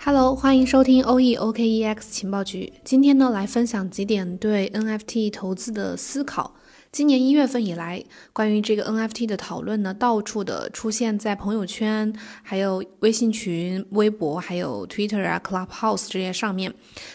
Hello，欢迎收听 OE OKEX 情报局。今天呢，来分享几点对 NFT 投资的思考。今年一月份以来，关于这个 NFT 的讨论呢，到处的出现在朋友圈、还有微信群、微博、还有 Twitter 啊、Clubhouse 这些上面。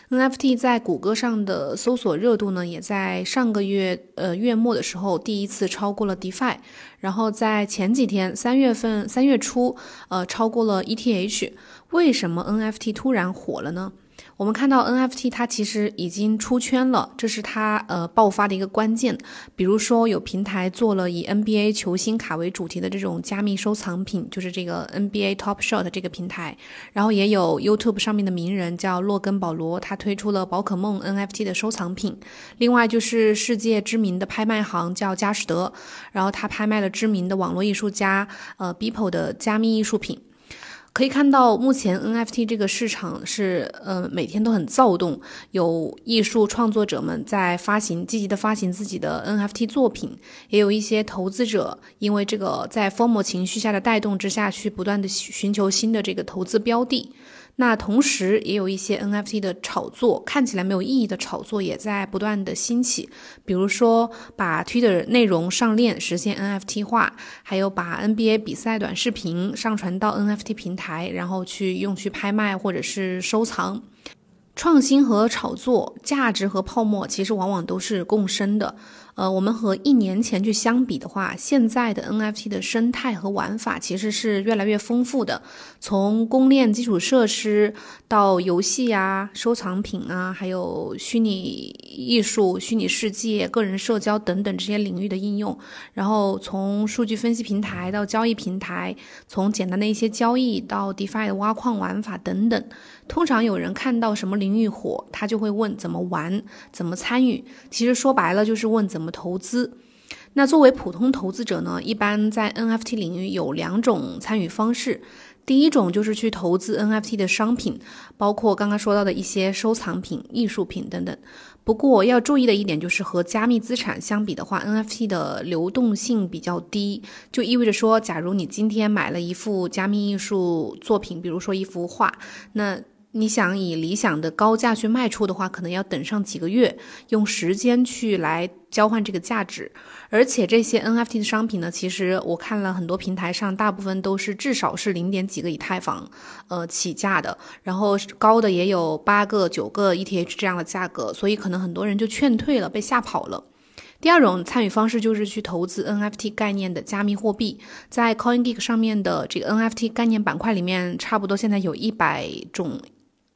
NFT 在谷歌上的搜索热度呢，也在上个月呃月末的时候第一次超过了 DeFi，然后在前几天三月份三月初，呃超过了 ETH。为什么 NFT 突然火了呢？我们看到 NFT 它其实已经出圈了，这是它呃爆发的一个关键。比如说有平台做了以 NBA 球星卡为主题的这种加密收藏品，就是这个 NBA Top Shot 这个平台。然后也有 YouTube 上面的名人叫洛根保罗，他推出了宝可梦 NFT 的收藏品。另外就是世界知名的拍卖行叫佳士得，然后他拍卖了知名的网络艺术家呃 Beeple 的加密艺术品。可以看到，目前 NFT 这个市场是呃每天都很躁动，有艺术创作者们在发行，积极的发行自己的 NFT 作品，也有一些投资者因为这个在 FOMO 情绪下的带动之下去不断的寻求新的这个投资标的。那同时也有一些 NFT 的炒作，看起来没有意义的炒作也在不断的兴起，比如说把 Twitter 内容上链实现 NFT 化，还有把 NBA 比赛短视频上传到 NFT 平台，然后去用去拍卖或者是收藏。创新和炒作，价值和泡沫其实往往都是共生的。呃，我们和一年前去相比的话，现在的 NFT 的生态和玩法其实是越来越丰富的。从公链基础设施到游戏啊、收藏品啊，还有虚拟艺术、虚拟世界、个人社交等等这些领域的应用。然后从数据分析平台到交易平台，从简单的一些交易到 DeFi 的挖矿玩法等等。通常有人看到什么领域火，他就会问怎么玩、怎么参与。其实说白了就是问怎么。怎么投资？那作为普通投资者呢？一般在 NFT 领域有两种参与方式。第一种就是去投资 NFT 的商品，包括刚刚说到的一些收藏品、艺术品等等。不过要注意的一点就是，和加密资产相比的话，NFT 的流动性比较低，就意味着说，假如你今天买了一幅加密艺术作品，比如说一幅画，那你想以理想的高价去卖出的话，可能要等上几个月，用时间去来交换这个价值。而且这些 NFT 的商品呢，其实我看了很多平台上，大部分都是至少是零点几个以太坊，呃起价的，然后高的也有八个、九个 ETH 这样的价格，所以可能很多人就劝退了，被吓跑了。第二种参与方式就是去投资 NFT 概念的加密货币，在 CoinGeek 上面的这个 NFT 概念板块里面，差不多现在有一百种。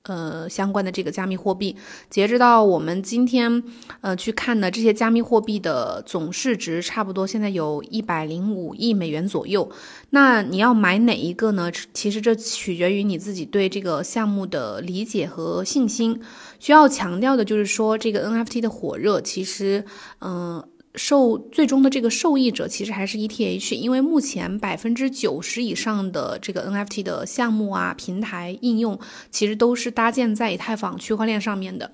呃，相关的这个加密货币，截止到我们今天，呃，去看呢，这些加密货币的总市值差不多现在有一百零五亿美元左右。那你要买哪一个呢？其实这取决于你自己对这个项目的理解和信心。需要强调的就是说，这个 NFT 的火热，其实，嗯。受最终的这个受益者其实还是 ETH，因为目前百分之九十以上的这个 NFT 的项目啊、平台应用，其实都是搭建在以太坊区块链上面的。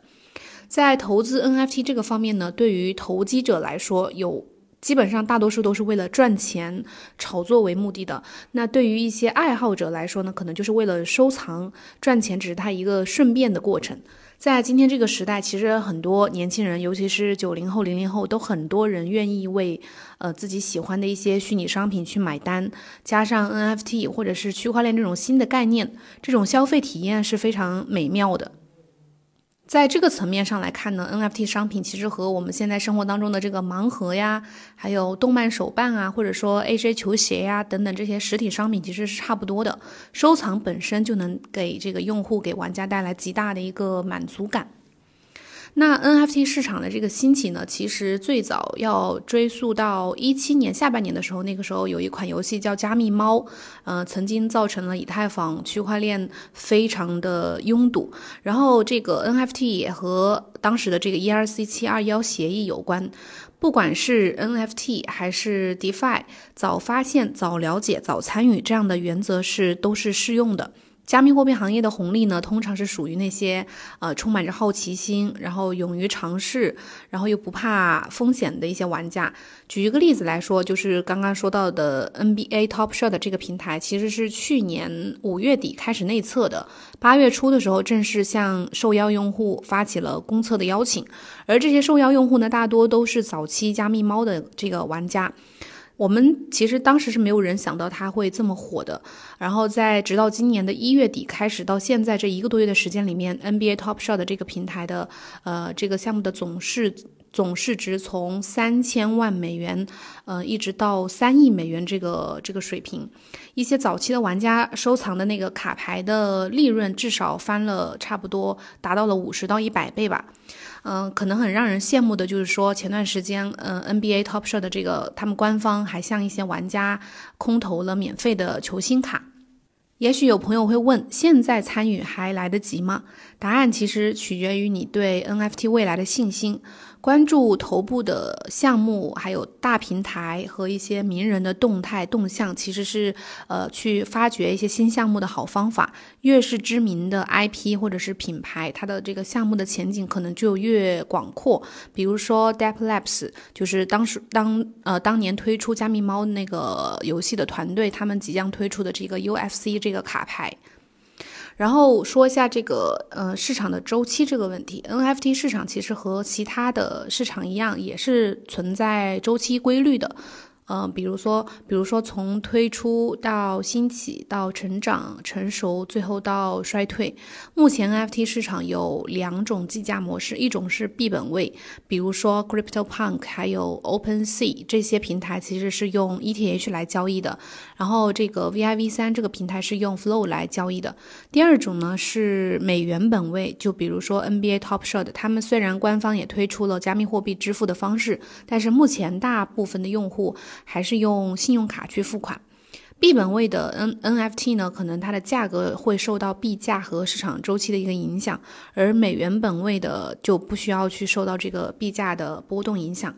在投资 NFT 这个方面呢，对于投机者来说，有基本上大多数都是为了赚钱、炒作为目的的。那对于一些爱好者来说呢，可能就是为了收藏、赚钱，只是他一个顺便的过程。在今天这个时代，其实很多年轻人，尤其是九零后、零零后，都很多人愿意为呃自己喜欢的一些虚拟商品去买单。加上 NFT 或者是区块链这种新的概念，这种消费体验是非常美妙的。在这个层面上来看呢，NFT 商品其实和我们现在生活当中的这个盲盒呀，还有动漫手办啊，或者说 AJ 球鞋呀等等这些实体商品其实是差不多的。收藏本身就能给这个用户、给玩家带来极大的一个满足感。那 NFT 市场的这个兴起呢，其实最早要追溯到一七年下半年的时候，那个时候有一款游戏叫《加密猫》，呃，曾经造成了以太坊区块链非常的拥堵。然后这个 NFT 也和当时的这个 ERC 七二幺协议有关。不管是 NFT 还是 DeFi，早发现、早了解、早参与这样的原则是都是适用的。加密货币行业的红利呢，通常是属于那些呃充满着好奇心，然后勇于尝试，然后又不怕风险的一些玩家。举一个例子来说，就是刚刚说到的 NBA Top Shot 这个平台，其实是去年五月底开始内测的，八月初的时候正式向受邀用户发起了公测的邀请。而这些受邀用户呢，大多都是早期加密猫的这个玩家。我们其实当时是没有人想到它会这么火的，然后在直到今年的一月底开始到现在这一个多月的时间里面，NBA Top Shot 的这个平台的呃这个项目的总是总市值从三千万美元，呃一直到三亿美元这个这个水平，一些早期的玩家收藏的那个卡牌的利润至少翻了差不多达到了五十到一百倍吧。嗯，可能很让人羡慕的就是说，前段时间，嗯，NBA Top Shot 的这个他们官方还向一些玩家空投了免费的球星卡。也许有朋友会问，现在参与还来得及吗？答案其实取决于你对 NFT 未来的信心。关注头部的项目，还有大平台和一些名人的动态动向，其实是呃去发掘一些新项目的好方法。越是知名的 IP 或者是品牌，它的这个项目的前景可能就越广阔。比如说 Depp Labs，就是当时当呃当年推出加密猫那个游戏的团队，他们即将推出的这个 UFC 这个卡牌。然后说一下这个呃市场的周期这个问题，NFT 市场其实和其他的市场一样，也是存在周期规律的。嗯，比如说，比如说从推出到兴起到成长成熟，最后到衰退。目前 NFT 市场有两种计价模式，一种是币本位，比如说 CryptoPunk 还有 OpenSea 这些平台其实是用 ETH 来交易的。然后这个 VIV 三这个平台是用 Flow 来交易的。第二种呢是美元本位，就比如说 NBA Top Shot，他们虽然官方也推出了加密货币支付的方式，但是目前大部分的用户。还是用信用卡去付款，币本位的 N NFT 呢，可能它的价格会受到币价和市场周期的一个影响，而美元本位的就不需要去受到这个币价的波动影响。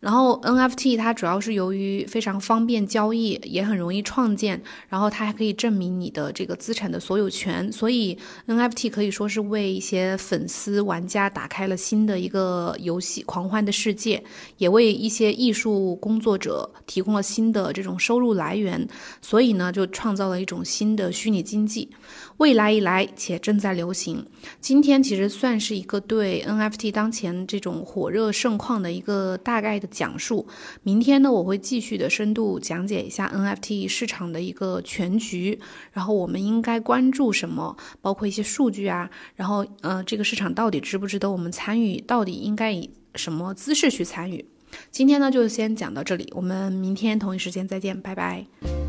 然后 NFT 它主要是由于非常方便交易，也很容易创建，然后它还可以证明你的这个资产的所有权，所以 NFT 可以说是为一些粉丝玩家打开了新的一个游戏狂欢的世界，也为一些艺术工作者提供了新的这种收入来源，所以呢就创造了一种新的虚拟经济。未来已来且正在流行。今天其实算是一个对 NFT 当前这种火热盛况的一个大概的讲述。明天呢，我会继续的深度讲解一下 NFT 市场的一个全局，然后我们应该关注什么，包括一些数据啊，然后呃，这个市场到底值不值得我们参与，到底应该以什么姿势去参与。今天呢，就先讲到这里，我们明天同一时间再见，拜拜。